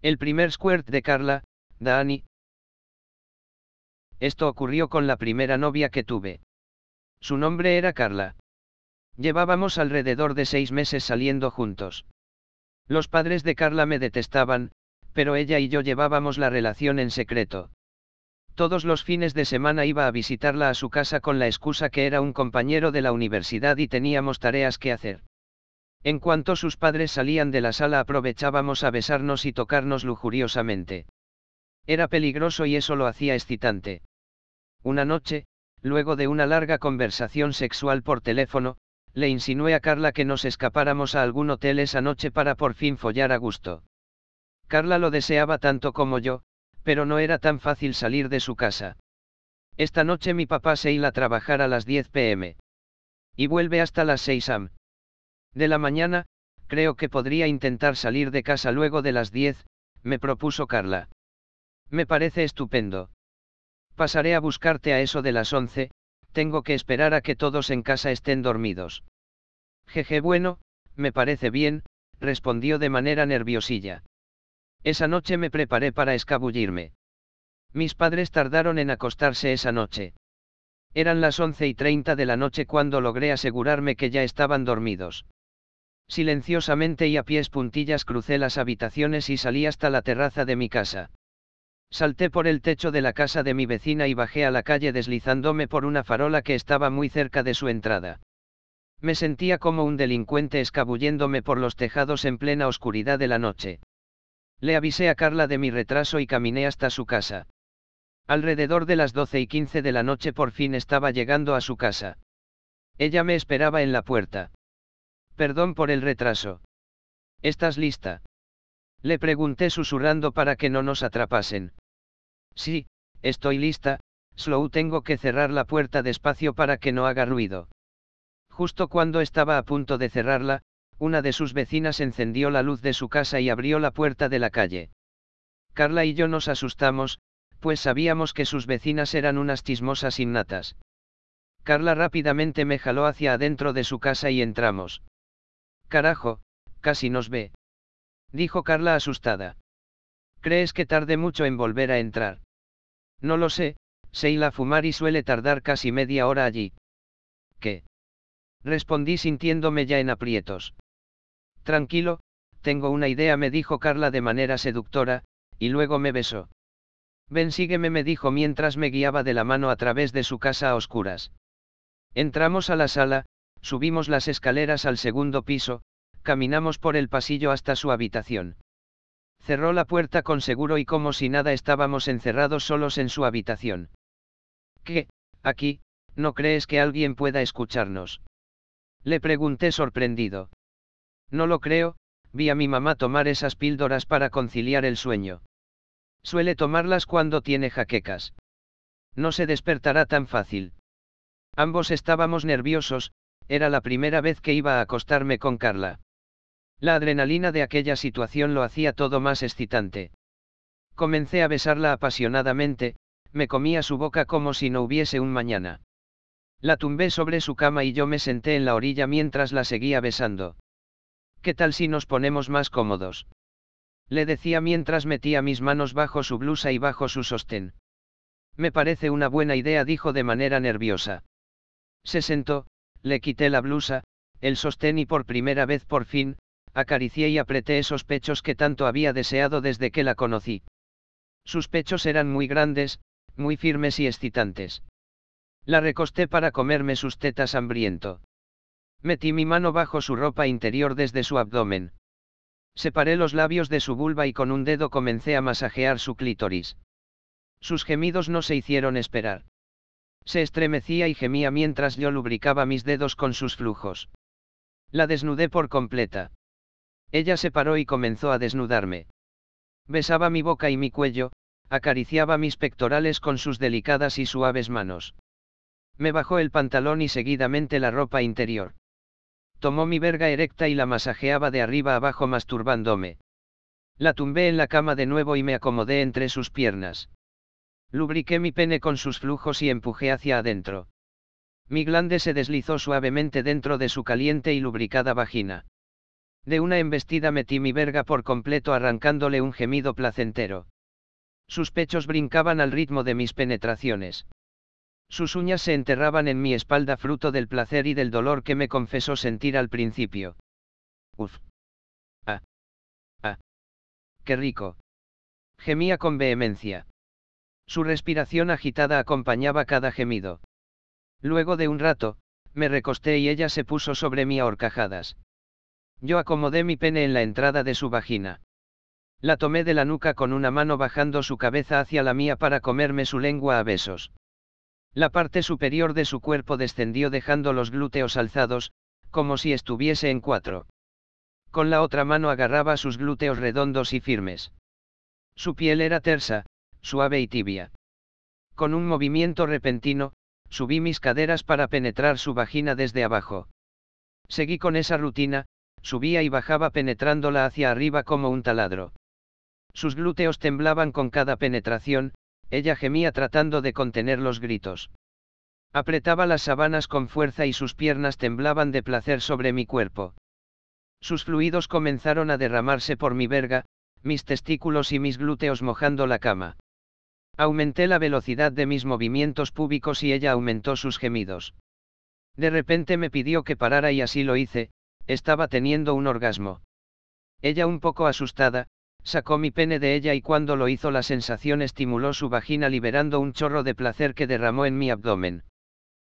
El primer squirt de Carla, Dani. Esto ocurrió con la primera novia que tuve. Su nombre era Carla. Llevábamos alrededor de seis meses saliendo juntos. Los padres de Carla me detestaban, pero ella y yo llevábamos la relación en secreto. Todos los fines de semana iba a visitarla a su casa con la excusa que era un compañero de la universidad y teníamos tareas que hacer. En cuanto sus padres salían de la sala aprovechábamos a besarnos y tocarnos lujuriosamente. Era peligroso y eso lo hacía excitante. Una noche, luego de una larga conversación sexual por teléfono, le insinué a Carla que nos escapáramos a algún hotel esa noche para por fin follar a gusto. Carla lo deseaba tanto como yo, pero no era tan fácil salir de su casa. Esta noche mi papá se iba a trabajar a las 10 pm. Y vuelve hasta las 6 am. De la mañana, creo que podría intentar salir de casa luego de las 10, me propuso Carla. Me parece estupendo. Pasaré a buscarte a eso de las 11, tengo que esperar a que todos en casa estén dormidos. Jeje bueno, me parece bien, respondió de manera nerviosilla. Esa noche me preparé para escabullirme. Mis padres tardaron en acostarse esa noche. Eran las once y treinta de la noche cuando logré asegurarme que ya estaban dormidos. Silenciosamente y a pies puntillas crucé las habitaciones y salí hasta la terraza de mi casa. Salté por el techo de la casa de mi vecina y bajé a la calle deslizándome por una farola que estaba muy cerca de su entrada. Me sentía como un delincuente escabulléndome por los tejados en plena oscuridad de la noche. Le avisé a Carla de mi retraso y caminé hasta su casa. Alrededor de las doce y quince de la noche por fin estaba llegando a su casa. Ella me esperaba en la puerta. Perdón por el retraso. ¿Estás lista? Le pregunté susurrando para que no nos atrapasen. Sí, estoy lista, Slow tengo que cerrar la puerta despacio para que no haga ruido. Justo cuando estaba a punto de cerrarla, una de sus vecinas encendió la luz de su casa y abrió la puerta de la calle. Carla y yo nos asustamos, pues sabíamos que sus vecinas eran unas chismosas innatas. Carla rápidamente me jaló hacia adentro de su casa y entramos. Carajo, casi nos ve. Dijo Carla asustada. ¿Crees que tarde mucho en volver a entrar? No lo sé, se a fumar y suele tardar casi media hora allí. ¿Qué? Respondí sintiéndome ya en aprietos. Tranquilo, tengo una idea, me dijo Carla de manera seductora, y luego me besó. Ven, sígueme, me dijo mientras me guiaba de la mano a través de su casa a oscuras. Entramos a la sala, subimos las escaleras al segundo piso, caminamos por el pasillo hasta su habitación. Cerró la puerta con seguro y como si nada estábamos encerrados solos en su habitación. ¿Qué, aquí, no crees que alguien pueda escucharnos? Le pregunté sorprendido. No lo creo, vi a mi mamá tomar esas píldoras para conciliar el sueño. Suele tomarlas cuando tiene jaquecas. No se despertará tan fácil. Ambos estábamos nerviosos, era la primera vez que iba a acostarme con Carla. La adrenalina de aquella situación lo hacía todo más excitante. Comencé a besarla apasionadamente, me comía su boca como si no hubiese un mañana. La tumbé sobre su cama y yo me senté en la orilla mientras la seguía besando. ¿Qué tal si nos ponemos más cómodos? Le decía mientras metía mis manos bajo su blusa y bajo su sostén. Me parece una buena idea, dijo de manera nerviosa. Se sentó, le quité la blusa, el sostén y por primera vez por fin, acaricié y apreté esos pechos que tanto había deseado desde que la conocí. Sus pechos eran muy grandes, muy firmes y excitantes. La recosté para comerme sus tetas hambriento. Metí mi mano bajo su ropa interior desde su abdomen. Separé los labios de su vulva y con un dedo comencé a masajear su clítoris. Sus gemidos no se hicieron esperar. Se estremecía y gemía mientras yo lubricaba mis dedos con sus flujos. La desnudé por completa. Ella se paró y comenzó a desnudarme. Besaba mi boca y mi cuello, acariciaba mis pectorales con sus delicadas y suaves manos. Me bajó el pantalón y seguidamente la ropa interior. Tomó mi verga erecta y la masajeaba de arriba abajo masturbándome. La tumbé en la cama de nuevo y me acomodé entre sus piernas. Lubriqué mi pene con sus flujos y empujé hacia adentro. Mi glande se deslizó suavemente dentro de su caliente y lubricada vagina. De una embestida metí mi verga por completo arrancándole un gemido placentero. Sus pechos brincaban al ritmo de mis penetraciones. Sus uñas se enterraban en mi espalda fruto del placer y del dolor que me confesó sentir al principio. Uf. Ah. Ah. Qué rico. Gemía con vehemencia. Su respiración agitada acompañaba cada gemido. Luego de un rato, me recosté y ella se puso sobre mí a horcajadas. Yo acomodé mi pene en la entrada de su vagina. La tomé de la nuca con una mano bajando su cabeza hacia la mía para comerme su lengua a besos. La parte superior de su cuerpo descendió dejando los glúteos alzados, como si estuviese en cuatro. Con la otra mano agarraba sus glúteos redondos y firmes. Su piel era tersa, suave y tibia. Con un movimiento repentino, subí mis caderas para penetrar su vagina desde abajo. Seguí con esa rutina, subía y bajaba penetrándola hacia arriba como un taladro. Sus glúteos temblaban con cada penetración, ella gemía tratando de contener los gritos. Apretaba las sábanas con fuerza y sus piernas temblaban de placer sobre mi cuerpo. Sus fluidos comenzaron a derramarse por mi verga, mis testículos y mis glúteos mojando la cama. Aumenté la velocidad de mis movimientos púbicos y ella aumentó sus gemidos. De repente me pidió que parara y así lo hice, estaba teniendo un orgasmo. Ella un poco asustada, Sacó mi pene de ella y cuando lo hizo la sensación estimuló su vagina liberando un chorro de placer que derramó en mi abdomen.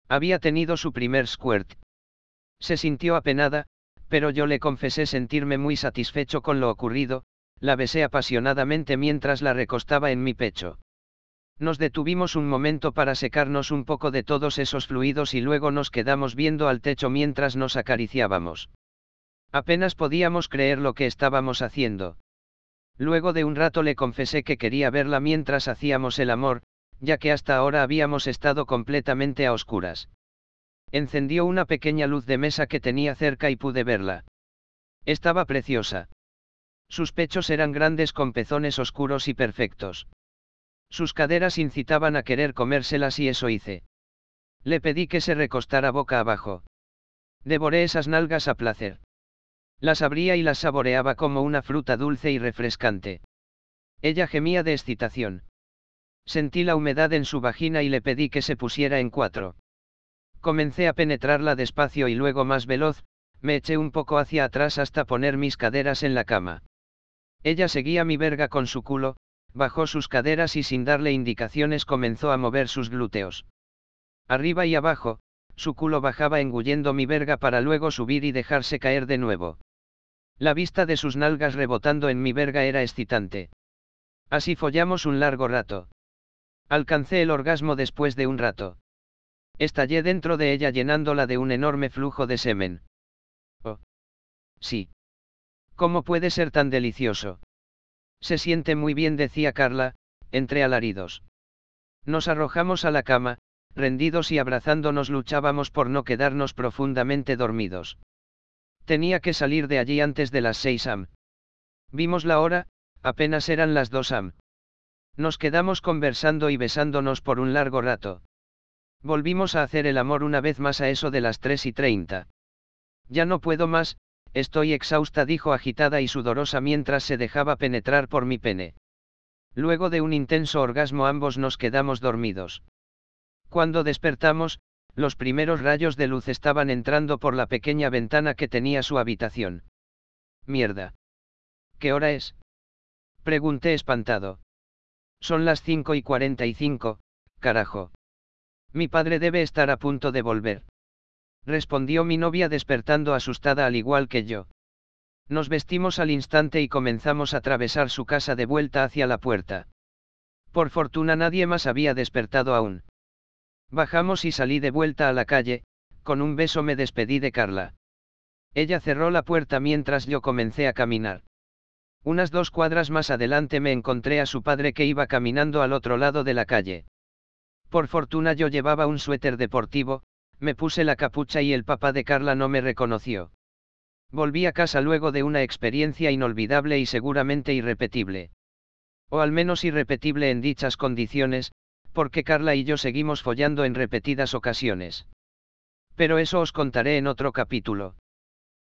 Había tenido su primer squirt. Se sintió apenada, pero yo le confesé sentirme muy satisfecho con lo ocurrido, la besé apasionadamente mientras la recostaba en mi pecho. Nos detuvimos un momento para secarnos un poco de todos esos fluidos y luego nos quedamos viendo al techo mientras nos acariciábamos. Apenas podíamos creer lo que estábamos haciendo. Luego de un rato le confesé que quería verla mientras hacíamos el amor, ya que hasta ahora habíamos estado completamente a oscuras. Encendió una pequeña luz de mesa que tenía cerca y pude verla. Estaba preciosa. Sus pechos eran grandes con pezones oscuros y perfectos. Sus caderas incitaban a querer comérselas y eso hice. Le pedí que se recostara boca abajo. Devoré esas nalgas a placer. Las abría y las saboreaba como una fruta dulce y refrescante. Ella gemía de excitación. Sentí la humedad en su vagina y le pedí que se pusiera en cuatro. Comencé a penetrarla despacio y luego más veloz, me eché un poco hacia atrás hasta poner mis caderas en la cama. Ella seguía mi verga con su culo, bajó sus caderas y sin darle indicaciones comenzó a mover sus glúteos. Arriba y abajo, su culo bajaba engullendo mi verga para luego subir y dejarse caer de nuevo. La vista de sus nalgas rebotando en mi verga era excitante. Así follamos un largo rato. Alcancé el orgasmo después de un rato. Estallé dentro de ella llenándola de un enorme flujo de semen. Oh. Sí. ¿Cómo puede ser tan delicioso? Se siente muy bien, decía Carla, entre alaridos. Nos arrojamos a la cama, rendidos y abrazándonos luchábamos por no quedarnos profundamente dormidos. Tenía que salir de allí antes de las 6 am. Vimos la hora, apenas eran las 2 am. Nos quedamos conversando y besándonos por un largo rato. Volvimos a hacer el amor una vez más a eso de las 3 y 30. Ya no puedo más, estoy exhausta, dijo agitada y sudorosa mientras se dejaba penetrar por mi pene. Luego de un intenso orgasmo ambos nos quedamos dormidos. Cuando despertamos, los primeros rayos de luz estaban entrando por la pequeña ventana que tenía su habitación. Mierda. ¿Qué hora es? Pregunté espantado. Son las 5 y 45, carajo. Mi padre debe estar a punto de volver. Respondió mi novia despertando asustada al igual que yo. Nos vestimos al instante y comenzamos a atravesar su casa de vuelta hacia la puerta. Por fortuna nadie más había despertado aún. Bajamos y salí de vuelta a la calle, con un beso me despedí de Carla. Ella cerró la puerta mientras yo comencé a caminar. Unas dos cuadras más adelante me encontré a su padre que iba caminando al otro lado de la calle. Por fortuna yo llevaba un suéter deportivo, me puse la capucha y el papá de Carla no me reconoció. Volví a casa luego de una experiencia inolvidable y seguramente irrepetible. O al menos irrepetible en dichas condiciones, porque Carla y yo seguimos follando en repetidas ocasiones. Pero eso os contaré en otro capítulo.